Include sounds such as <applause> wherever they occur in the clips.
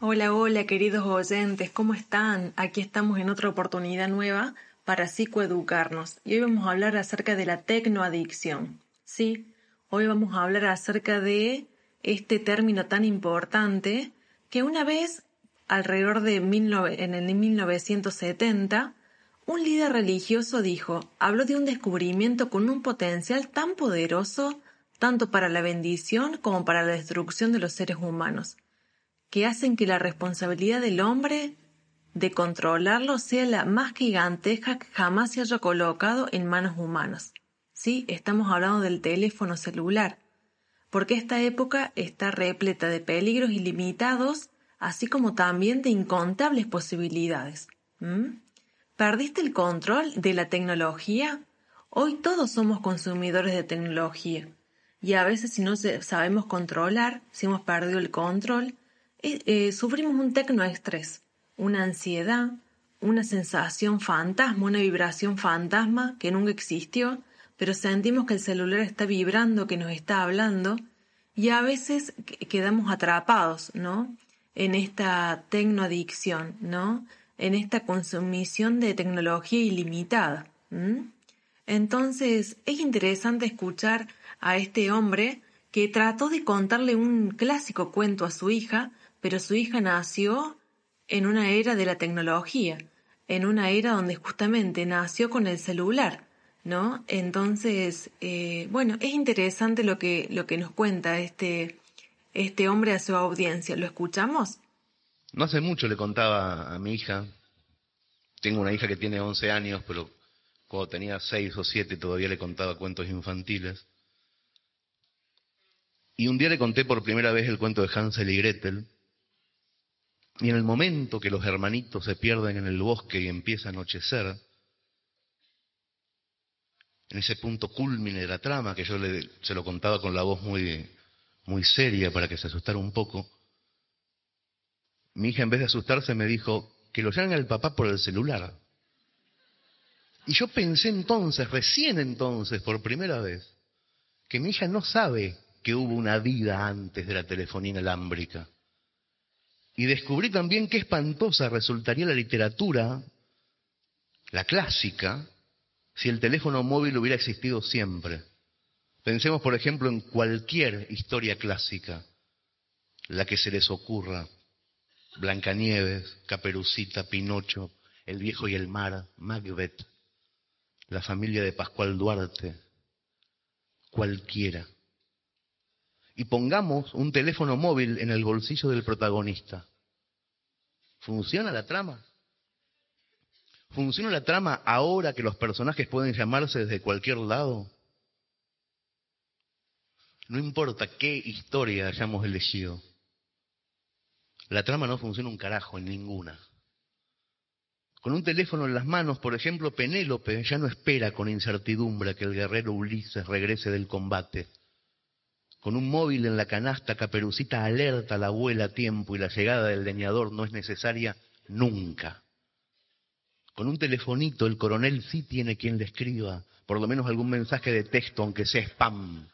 Hola, hola, queridos oyentes, ¿cómo están? Aquí estamos en otra oportunidad nueva para psicoeducarnos y hoy vamos a hablar acerca de la tecnoadicción. Sí, hoy vamos a hablar acerca de este término tan importante que una vez, alrededor de en el 1970, un líder religioso dijo, habló de un descubrimiento con un potencial tan poderoso tanto para la bendición como para la destrucción de los seres humanos, que hacen que la responsabilidad del hombre de controlarlo sea la más gigantesca que jamás se haya colocado en manos humanas. Sí, estamos hablando del teléfono celular, porque esta época está repleta de peligros ilimitados, así como también de incontables posibilidades. ¿Perdiste el control de la tecnología? Hoy todos somos consumidores de tecnología y a veces si no sabemos controlar, si hemos perdido el control, eh, eh, sufrimos un tecnoestrés, una ansiedad, una sensación fantasma, una vibración fantasma que nunca existió, pero sentimos que el celular está vibrando, que nos está hablando, y a veces quedamos atrapados, ¿no? En esta tecnoadicción, ¿no? En esta consumición de tecnología ilimitada. Entonces, es interesante escuchar a este hombre que trató de contarle un clásico cuento a su hija, pero su hija nació en una era de la tecnología, en una era donde justamente nació con el celular, ¿no? Entonces, eh, bueno, es interesante lo que, lo que nos cuenta este, este hombre a su audiencia. ¿Lo escuchamos? No hace mucho le contaba a mi hija, tengo una hija que tiene 11 años, pero cuando tenía 6 o 7 todavía le contaba cuentos infantiles. Y un día le conté por primera vez el cuento de Hansel y Gretel. Y en el momento que los hermanitos se pierden en el bosque y empieza a anochecer, en ese punto culmine de la trama, que yo le, se lo contaba con la voz muy, muy seria para que se asustara un poco, mi hija en vez de asustarse me dijo que lo llamen al papá por el celular. Y yo pensé entonces, recién entonces, por primera vez, que mi hija no sabe que hubo una vida antes de la telefonía inalámbrica. Y descubrí también qué espantosa resultaría la literatura, la clásica, si el teléfono móvil hubiera existido siempre. Pensemos, por ejemplo, en cualquier historia clásica, la que se les ocurra. Blancanieves, Caperucita, Pinocho, El viejo y el mar, Macbeth, la familia de Pascual Duarte, cualquiera y pongamos un teléfono móvil en el bolsillo del protagonista. ¿Funciona la trama? ¿Funciona la trama ahora que los personajes pueden llamarse desde cualquier lado? No importa qué historia hayamos elegido. La trama no funciona un carajo en ninguna. Con un teléfono en las manos, por ejemplo, Penélope ya no espera con incertidumbre que el guerrero Ulises regrese del combate. Con un móvil en la canasta, Caperucita alerta a la abuela a tiempo y la llegada del leñador no es necesaria nunca. Con un telefonito, el coronel sí tiene quien le escriba, por lo menos algún mensaje de texto, aunque sea spam.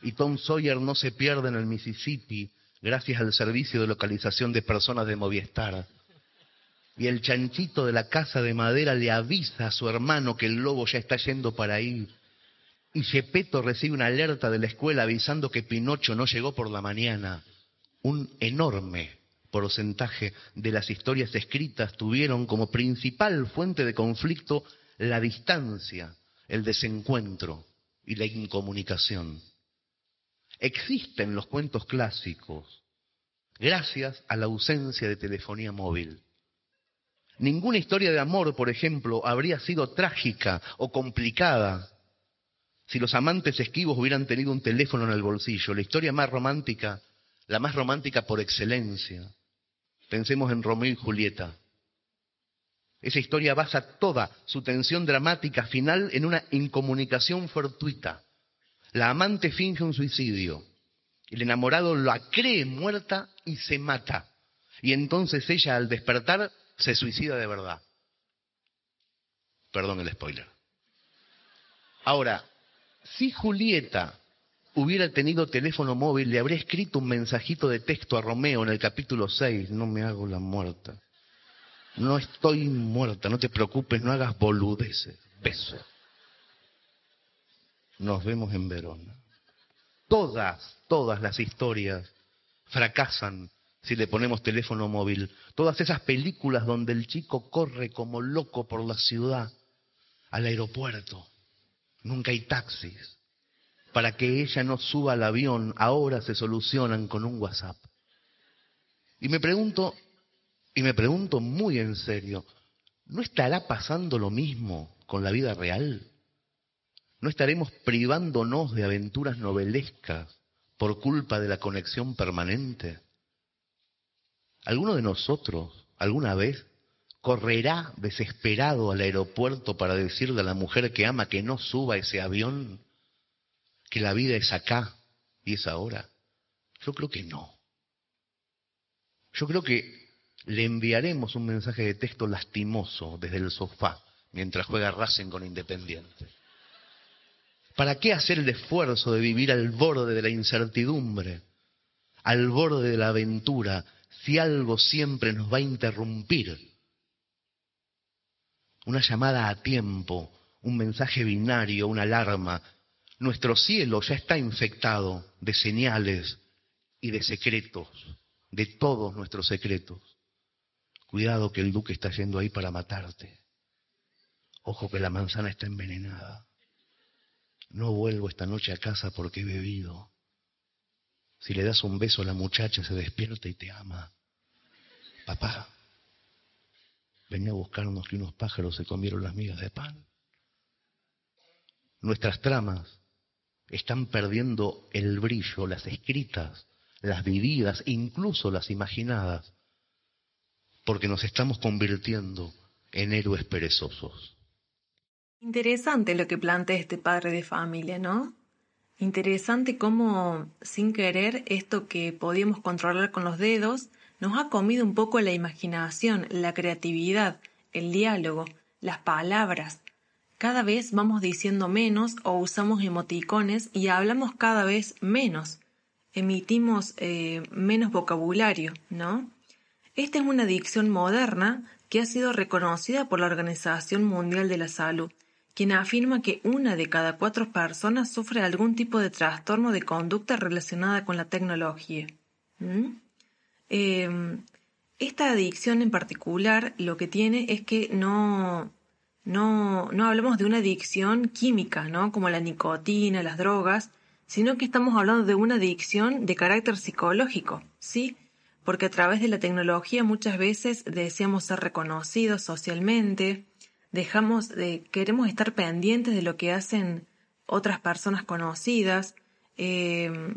Y Tom Sawyer no se pierde en el Mississippi gracias al servicio de localización de personas de Movistar. Y el chanchito de la casa de madera le avisa a su hermano que el lobo ya está yendo para ahí y Gepetto recibe una alerta de la escuela avisando que Pinocho no llegó por la mañana. Un enorme porcentaje de las historias escritas tuvieron como principal fuente de conflicto la distancia, el desencuentro y la incomunicación. Existen los cuentos clásicos gracias a la ausencia de telefonía móvil. Ninguna historia de amor, por ejemplo, habría sido trágica o complicada si los amantes esquivos hubieran tenido un teléfono en el bolsillo, la historia más romántica, la más romántica por excelencia. Pensemos en Romeo y Julieta. Esa historia basa toda su tensión dramática final en una incomunicación fortuita. La amante finge un suicidio. El enamorado la cree muerta y se mata. Y entonces ella al despertar se suicida de verdad. Perdón el spoiler. Ahora, si Julieta hubiera tenido teléfono móvil, le habría escrito un mensajito de texto a Romeo en el capítulo 6, no me hago la muerta. No estoy muerta, no te preocupes, no hagas boludeces. Beso. Nos vemos en Verona. Todas, todas las historias fracasan si le ponemos teléfono móvil. Todas esas películas donde el chico corre como loco por la ciudad al aeropuerto. Nunca hay taxis. Para que ella no suba al avión, ahora se solucionan con un WhatsApp. Y me pregunto, y me pregunto muy en serio, ¿no estará pasando lo mismo con la vida real? ¿No estaremos privándonos de aventuras novelescas por culpa de la conexión permanente? ¿Alguno de nosotros alguna vez correrá desesperado al aeropuerto para decirle a la mujer que ama que no suba ese avión? ¿Que la vida es acá y es ahora? Yo creo que no. Yo creo que le enviaremos un mensaje de texto lastimoso desde el sofá mientras juega Racing con Independiente. ¿Para qué hacer el esfuerzo de vivir al borde de la incertidumbre, al borde de la aventura, si algo siempre nos va a interrumpir? Una llamada a tiempo, un mensaje binario, una alarma. Nuestro cielo ya está infectado de señales y de secretos, de todos nuestros secretos. Cuidado que el duque está yendo ahí para matarte. Ojo que la manzana está envenenada. No vuelvo esta noche a casa porque he bebido. Si le das un beso a la muchacha se despierta y te ama. Papá, venía a buscarnos que unos pájaros se comieron las migas de pan. Nuestras tramas están perdiendo el brillo, las escritas, las vividas, incluso las imaginadas, porque nos estamos convirtiendo en héroes perezosos. Interesante lo que plantea este padre de familia, ¿no? Interesante cómo, sin querer, esto que podíamos controlar con los dedos, nos ha comido un poco la imaginación, la creatividad, el diálogo, las palabras. Cada vez vamos diciendo menos o usamos emoticones y hablamos cada vez menos. Emitimos eh, menos vocabulario, ¿no? Esta es una adicción moderna que ha sido reconocida por la Organización Mundial de la Salud, quien afirma que una de cada cuatro personas sufre algún tipo de trastorno de conducta relacionada con la tecnología. ¿Mm? Em, esta adicción en particular lo que tiene es que no, no, no hablamos de una adicción química, ¿no? como la nicotina, las drogas, sino que estamos hablando de una adicción de carácter psicológico, ¿sí? porque a través de la tecnología muchas veces deseamos ser reconocidos socialmente, dejamos de, queremos estar pendientes de lo que hacen otras personas conocidas, eh,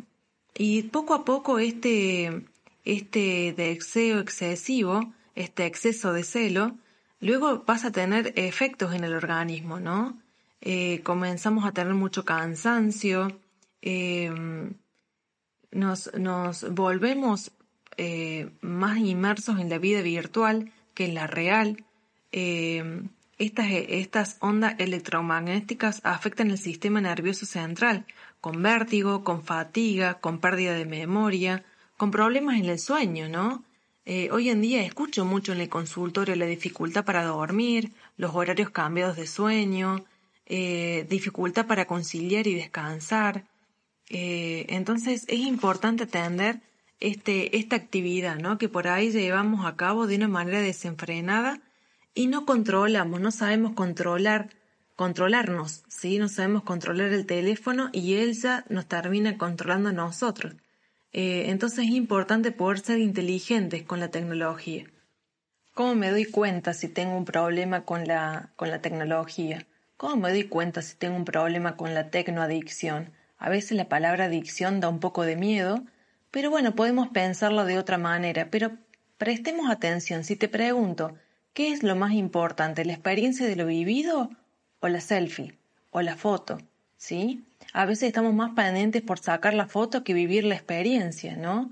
y poco a poco este, este deseo excesivo, este exceso de celo, luego pasa a tener efectos en el organismo, ¿no? Eh, comenzamos a tener mucho cansancio, eh, nos, nos volvemos eh, más inmersos en la vida virtual que en la real. Eh, estas, estas ondas electromagnéticas afectan el sistema nervioso central, con vértigo, con fatiga, con pérdida de memoria, con problemas en el sueño, ¿no? Eh, hoy en día escucho mucho en el consultorio la dificultad para dormir, los horarios cambiados de sueño, dificultad para conciliar y descansar. entonces es importante atender este, esta actividad, ¿no? Que por ahí llevamos a cabo de una manera desenfrenada y no controlamos, no sabemos controlar, controlarnos, ¿sí? No sabemos controlar el teléfono y él ya nos termina controlando a nosotros. Eh, entonces es importante poder ser inteligentes con la tecnología. ¿Cómo me doy cuenta si tengo un problema con la, con la tecnología? ¿Cómo me doy cuenta si tengo un problema con la tecnoadicción? A veces la palabra adicción da un poco de miedo, pero bueno, podemos pensarlo de otra manera, pero prestemos atención. Si te pregunto, ¿qué es lo más importante, la experiencia de lo vivido o la selfie o la foto? ¿Sí? A veces estamos más pendientes por sacar la foto que vivir la experiencia, ¿no?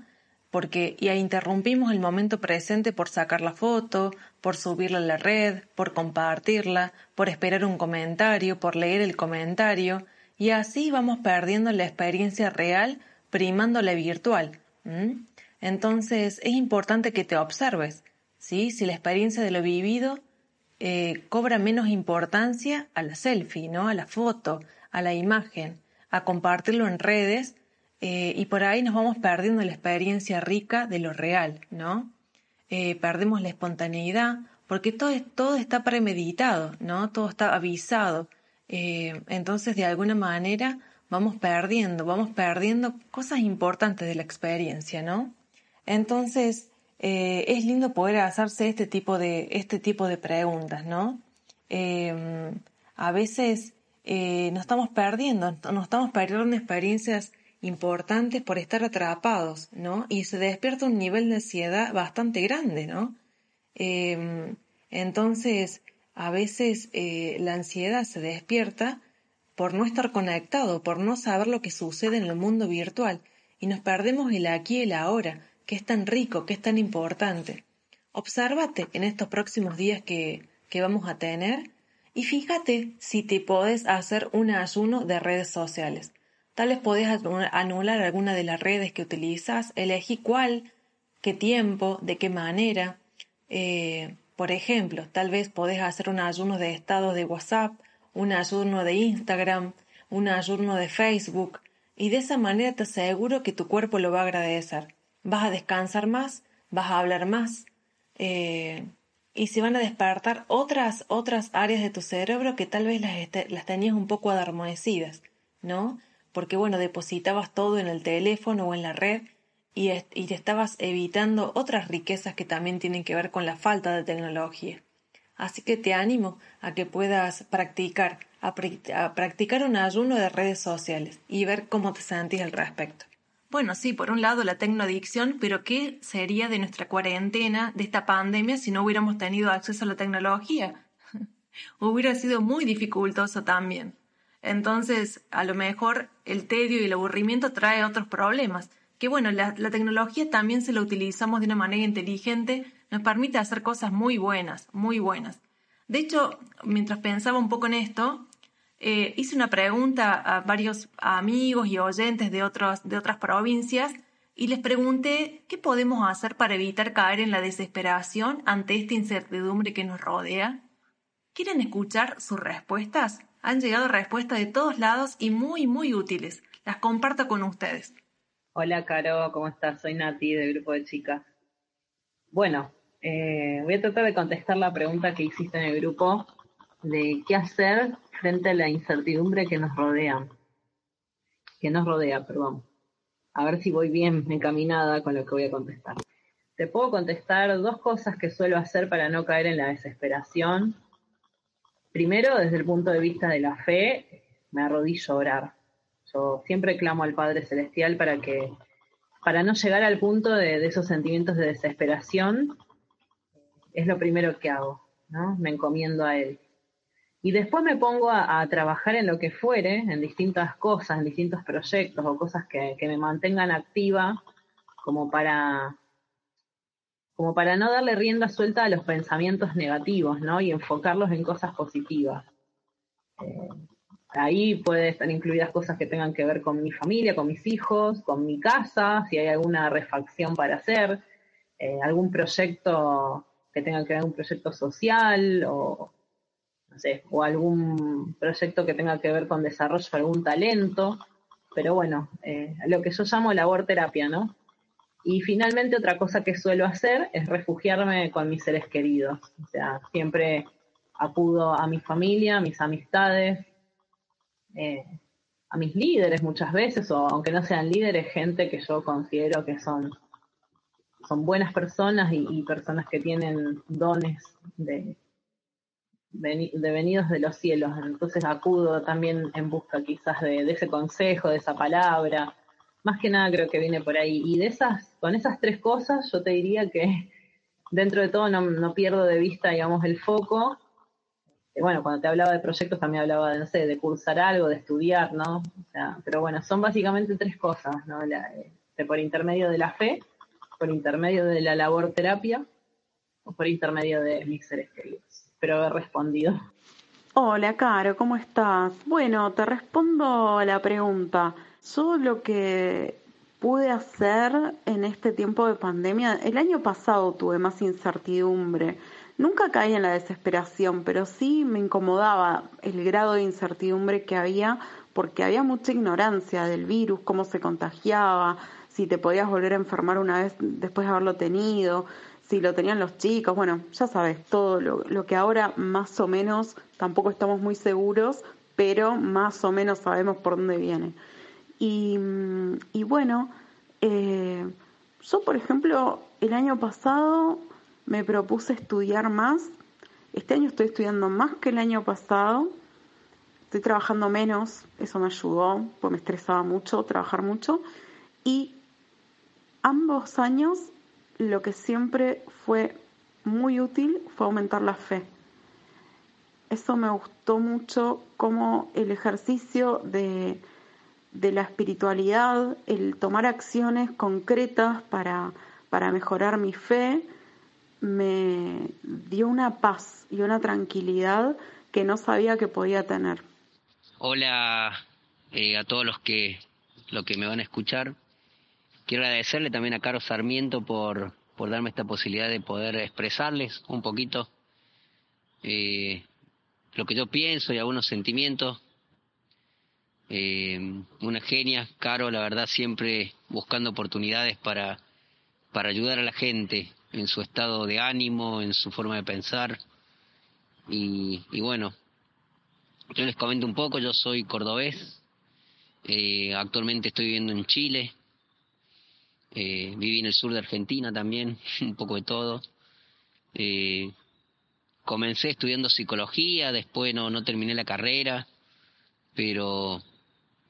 Porque ya interrumpimos el momento presente por sacar la foto, por subirla a la red, por compartirla, por esperar un comentario, por leer el comentario, Y así vamos perdiendo la experiencia real, primando la virtual. Entonces es importante que te observes, ¿sí? Si la experiencia de lo vivido eh, cobra menos importancia a la selfie, ¿no? A la foto, a la imagen, a compartirlo en redes eh, y por ahí nos vamos perdiendo la experiencia rica de lo real, ¿no? Eh, perdemos la espontaneidad porque todo, todo está premeditado, ¿no? Todo está avisado. entonces, de alguna manera, vamos perdiendo, vamos perdiendo cosas importantes de la experiencia, ¿no? Entonces, eh, es lindo poder hacerse este tipo de, este tipo de preguntas, ¿no? A veces eh, nos estamos perdiendo, nos estamos perdiendo experiencias importantes por estar atrapados, ¿no? Y se despierta un nivel de ansiedad bastante grande, ¿no? Em, entonces, a veces eh, la ansiedad se despierta por no estar conectado, por no saber lo que sucede en el mundo virtual y nos perdemos el aquí y el ahora que es tan rico, que es tan importante. Obsérvate en estos próximos días que, que vamos a tener y fíjate si te podés hacer un ayuno de redes sociales. Tal vez podés anular alguna de las redes que utilizas, elegí cuál, qué tiempo, de qué manera. Eh, por ejemplo, tal vez podés hacer un ayuno de estados de WhatsApp, un ayuno de Instagram, un ayuno de Facebook, y de esa manera te aseguro que tu cuerpo lo va a agradecer vas a descansar más, vas a hablar más eh, y se van a despertar otras, otras áreas de tu cerebro que tal vez las, las tenías un poco adormecidas, ¿no? Porque bueno, depositabas todo en el teléfono o en la red y, y te estabas evitando otras riquezas que también tienen que ver con la falta de tecnología. Así que te animo a que puedas practicar, a, practicar un ayuno de redes sociales y ver cómo te sentís al respecto. Bueno, sí, por un lado la tecnoadicción, pero ¿qué sería de nuestra cuarentena, de esta pandemia, si no hubiéramos tenido acceso a la tecnología? <laughs> Hubiera sido muy dificultoso también. Entonces, a lo mejor el tedio y el aburrimiento trae otros problemas. Que bueno, la, la tecnología también se la utilizamos de una manera inteligente, nos permite hacer cosas muy buenas, muy buenas. De hecho, mientras pensaba un poco en esto, eh, hice una pregunta a varios amigos y oyentes de, de otras provincias y les pregunté qué podemos hacer para evitar caer en la desesperación ante esta incertidumbre que nos rodea. ¿Quieren escuchar sus respuestas? Han llegado respuestas de todos lados y muy, muy útiles. Las comparto con ustedes. Hola, Caro, ¿cómo estás? Soy Nati del grupo de chicas. Bueno, eh, voy a tratar de contestar la pregunta que hiciste en el grupo de qué hacer frente a la incertidumbre que nos rodea, que nos rodea, perdón. A ver si voy bien encaminada con lo que voy a contestar. Te puedo contestar dos cosas que suelo hacer para no caer en la desesperación. Primero, desde el punto de vista de la fe, me arrodillo a orar. Yo siempre clamo al Padre Celestial para que, para no llegar al punto de, de esos sentimientos de desesperación, es lo primero que hago, ¿no? Me encomiendo a Él. Y después me pongo a, trabajar en lo que fuere, en distintas cosas, en distintos proyectos o cosas que, me mantengan activa, como para, como para no darle rienda suelta a los pensamientos negativos, ¿no? Y enfocarlos en cosas positivas. Eh, ahí puede estar incluidas cosas que tengan que ver con mi familia, con mis hijos, con mi casa, si hay alguna refacción para hacer, eh, algún proyecto que tenga que ver un proyecto social o no sé, o algún proyecto que tenga que ver con desarrollo de algún talento, pero bueno, eh, lo que yo llamo labor terapia, ¿no? Y finalmente otra cosa que suelo hacer es refugiarme con mis seres queridos, o sea, siempre acudo a mi familia, a mis amistades, eh, a mis líderes muchas veces, o aunque no sean líderes, gente que yo considero que son, son buenas personas y personas que tienen dones de, de venidos de los cielos. Entonces acudo también en busca quizás de, ese consejo, de esa palabra. Más que nada creo que viene por ahí. Y de esas, con esas tres cosas, yo te diría que dentro de todo no, pierdo de vista, digamos, el foco. Bueno, cuando te hablaba de proyectos también hablaba de, no sé, de cursar algo, de estudiar, ¿no? O sea, pero bueno, son básicamente tres cosas, ¿no? Eh, por intermedio de la fe, por intermedio de la labor terapia o por intermedio de mis seres queridos espero haber respondido. Hola, Caro, ¿cómo estás? Bueno, te respondo a la pregunta. Yo lo que pude hacer en este tiempo de pandemia, el año pasado tuve más incertidumbre. Nunca caí en la desesperación, pero sí me incomodaba el grado de incertidumbre que había porque había mucha ignorancia del virus, cómo se contagiaba, si te podías volver a enfermar una vez después de haberlo tenido, si lo tenían los chicos, bueno, ya sabes, todo lo, que ahora más o menos tampoco estamos muy seguros, pero más o menos sabemos por dónde viene. Y, y bueno, eh, yo por ejemplo, el año pasado me propuse estudiar más, este año estoy estudiando más que el año pasado, estoy trabajando menos, eso me ayudó, pues me estresaba mucho trabajar mucho, y ambos años lo que siempre fue muy útil fue aumentar la fe. Eso me gustó mucho como el ejercicio de, de la espiritualidad, el tomar acciones concretas para, para mejorar mi fe, me dio una paz y una tranquilidad que no sabía que podía tener. Hola eh, a todos los que, los que me van a escuchar. Quiero agradecerle también a Carlos Sarmiento por, por darme esta posibilidad de poder expresarles un poquito eh, lo que yo pienso y algunos sentimientos. Eh, una genia, Caro, la verdad, siempre buscando oportunidades para, para ayudar a la gente en su estado de ánimo, en su forma de pensar. Y, y bueno, yo les comento un poco, yo soy cordobés, eh, actualmente estoy viviendo en Chile, eh, viví en el sur de Argentina también, <laughs> un poco de todo. Eh, comencé estudiando psicología, después no, no terminé la carrera, pero,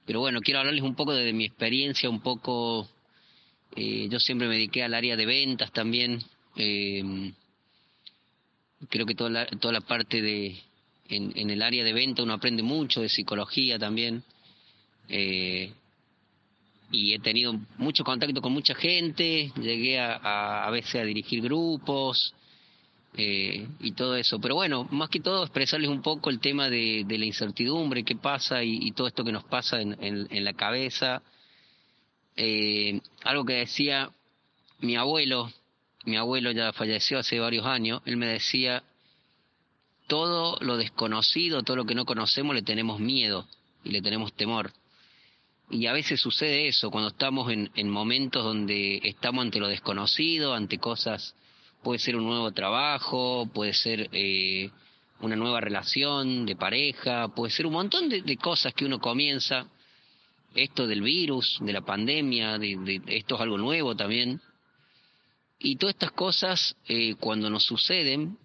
pero bueno, quiero hablarles un poco de, mi experiencia, un poco, yo siempre me dediqué al área de ventas también, creo que toda la, toda la parte de, en, el área de venta uno aprende mucho de psicología también. Eh, y he tenido mucho contacto con mucha gente, llegué a, a, veces a dirigir grupos eh, y todo eso. Pero bueno, más que todo expresarles un poco el tema de, la incertidumbre, qué pasa y, todo esto que nos pasa en, en, la cabeza. Eh, algo que decía mi abuelo, mi abuelo ya falleció hace varios años, él me decía, todo lo desconocido, todo lo que no conocemos, le tenemos miedo y le tenemos temor. Y a veces sucede eso, cuando estamos en, momentos donde estamos ante lo desconocido, ante cosas, puede ser un nuevo trabajo, puede ser eh, una nueva relación de pareja, puede ser un montón de, cosas que uno comienza, esto del virus, de la pandemia, de, esto es algo nuevo también. Y todas estas cosas, eh, cuando nos suceden,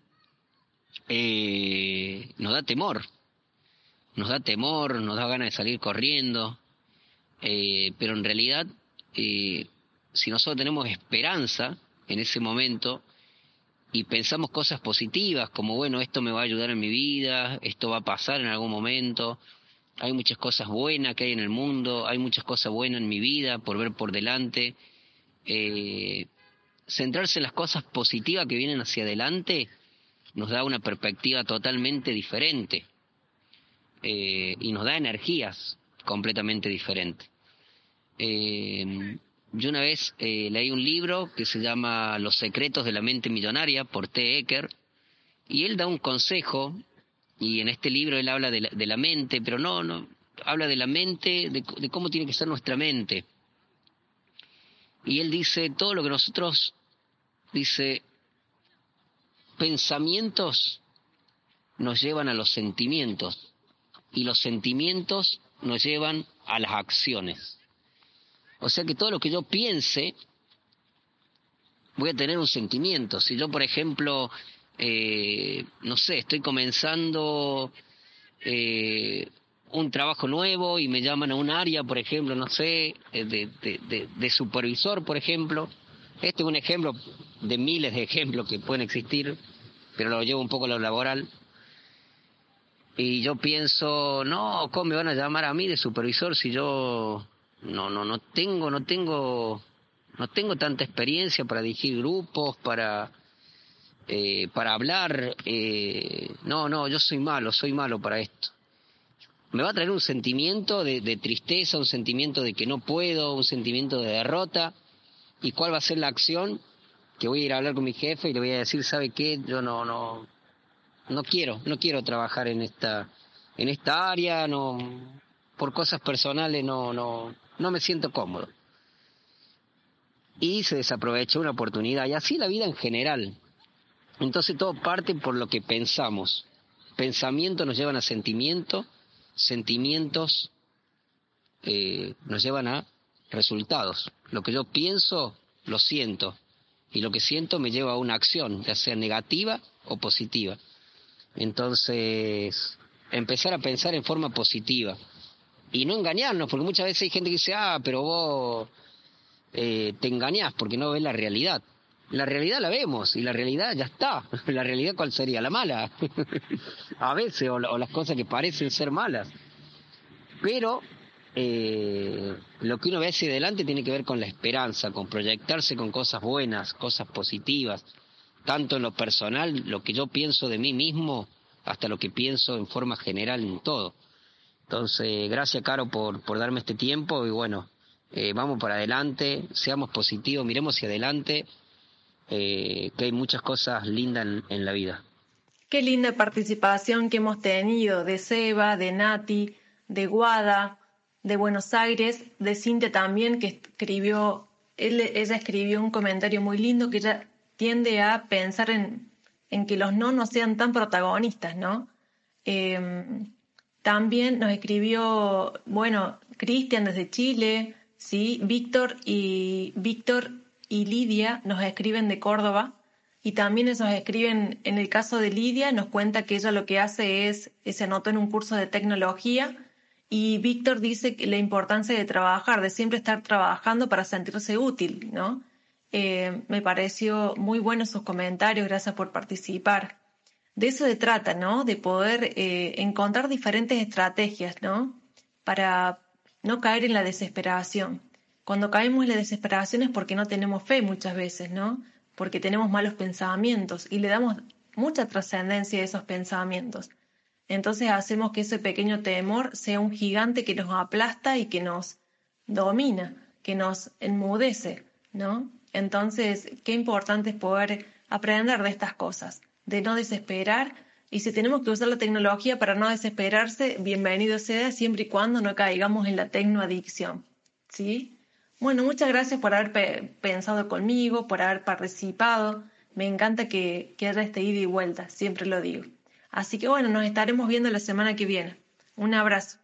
eh, nos da temor, nos da temor, nos da ganas de salir corriendo, eh, pero en realidad, eh, si nosotros tenemos esperanza en ese momento y pensamos cosas positivas, como bueno, esto me va a ayudar en mi vida, esto va a pasar en algún momento, hay muchas cosas buenas que hay en el mundo, hay muchas cosas buenas en mi vida por ver por delante, eh, centrarse en las cosas positivas que vienen hacia adelante, nos da una perspectiva totalmente diferente eh, y nos da energías completamente diferentes. Eh, yo una vez eh, leí un libro que se llama Los secretos de la mente millonaria por T. Ecker y él da un consejo y en este libro él habla de la, mente, pero no, no, habla de la mente, de, de cómo tiene que ser nuestra mente. Y él dice, todo lo que nosotros, dice, pensamientos nos llevan a los sentimientos y los sentimientos nos llevan a las acciones. O sea que todo lo que yo piense, voy a tener un sentimiento. Si yo, por ejemplo, eh, no sé, estoy comenzando eh, un trabajo nuevo y me llaman a un área, por ejemplo, no sé, eh, de, de supervisor, por ejemplo, este es un ejemplo de miles de ejemplos que pueden existir, pero lo llevo un poco a lo laboral. Y yo pienso, no, ¿cómo me van a llamar a mí de supervisor si yo no, no, no tengo, no tengo, no tengo tanta experiencia para dirigir grupos, para, eh, para hablar, eh, no, no, yo soy malo, soy malo para esto. Me va a traer un sentimiento de, de tristeza, un sentimiento de que no puedo, un sentimiento de derrota. ¿Y cuál va a ser la acción? Que voy a ir a hablar con mi jefe y le voy a decir, ¿sabe qué? Yo no, no, no quiero, no quiero trabajar en esta, en esta área, no, por cosas personales no, no, no me siento cómodo. Y se desaprovechó una oportunidad, y así la vida en general. Entonces todo parte por lo que pensamos. Pensamientos nos llevan a sentimientos, sentimientos eh, nos llevan a resultados. Lo que yo pienso, lo siento. Y lo que siento me lleva a una acción, ya sea negativa o positiva. Entonces, empezar a pensar en forma positiva. Y no engañarnos, porque muchas veces hay gente que dice, ah, pero vos eh, te engañás porque no ves la realidad. La realidad la vemos y la realidad ya está. <laughs> La realidad cuál sería? La mala. <laughs> a veces, o, las cosas que parecen ser malas. Pero eh, lo que uno ve hacia adelante tiene que ver con la esperanza, con proyectarse con cosas buenas, cosas positivas, tanto en lo personal, lo que yo pienso de mí mismo, hasta lo que pienso en forma general en todo. Entonces, gracias Caro por, por darme este tiempo y bueno, eh, vamos para adelante, seamos positivos, miremos hacia adelante, eh, que hay muchas cosas lindas en, la vida. Qué linda participación que hemos tenido de Seba, de Nati, de Guada, de Buenos Aires, de Cintia también, que escribió, él, ella escribió un comentario muy lindo que ella tiende a pensar en, en que los no no sean tan protagonistas, ¿no? Em, también nos escribió, bueno, Cristian desde Chile, sí, Víctor y Víctor y Lidia nos escriben de Córdoba y también nos escriben, en el caso de Lidia, nos cuenta que ella lo que hace es, se anotó en un curso de tecnología y Víctor dice que la importancia de trabajar, de siempre estar trabajando para sentirse útil, ¿no? Eh, me pareció muy bueno sus comentarios, gracias por participar. De eso se trata, ¿no? De poder eh, encontrar diferentes estrategias, ¿no? Para no caer en la desesperación. Cuando caemos en la desesperación es porque no tenemos fe muchas veces, ¿no? Porque tenemos malos pensamientos y le damos mucha trascendencia a esos pensamientos. Entonces hacemos que ese pequeño temor sea un gigante que nos aplasta y que nos domina, que nos enmudece, ¿no? Entonces, qué importante es poder aprender de estas cosas, de no desesperar. Y si tenemos que usar la tecnología para no desesperarse, bienvenido sea siempre y cuando no caigamos en la tecnoadicción. ¿Sí? Bueno, muchas gracias por haber pensado conmigo, por haber participado. Me encanta que, que haya este ida y vuelta, siempre lo digo. Así que bueno, nos estaremos viendo la semana que viene. Un abrazo.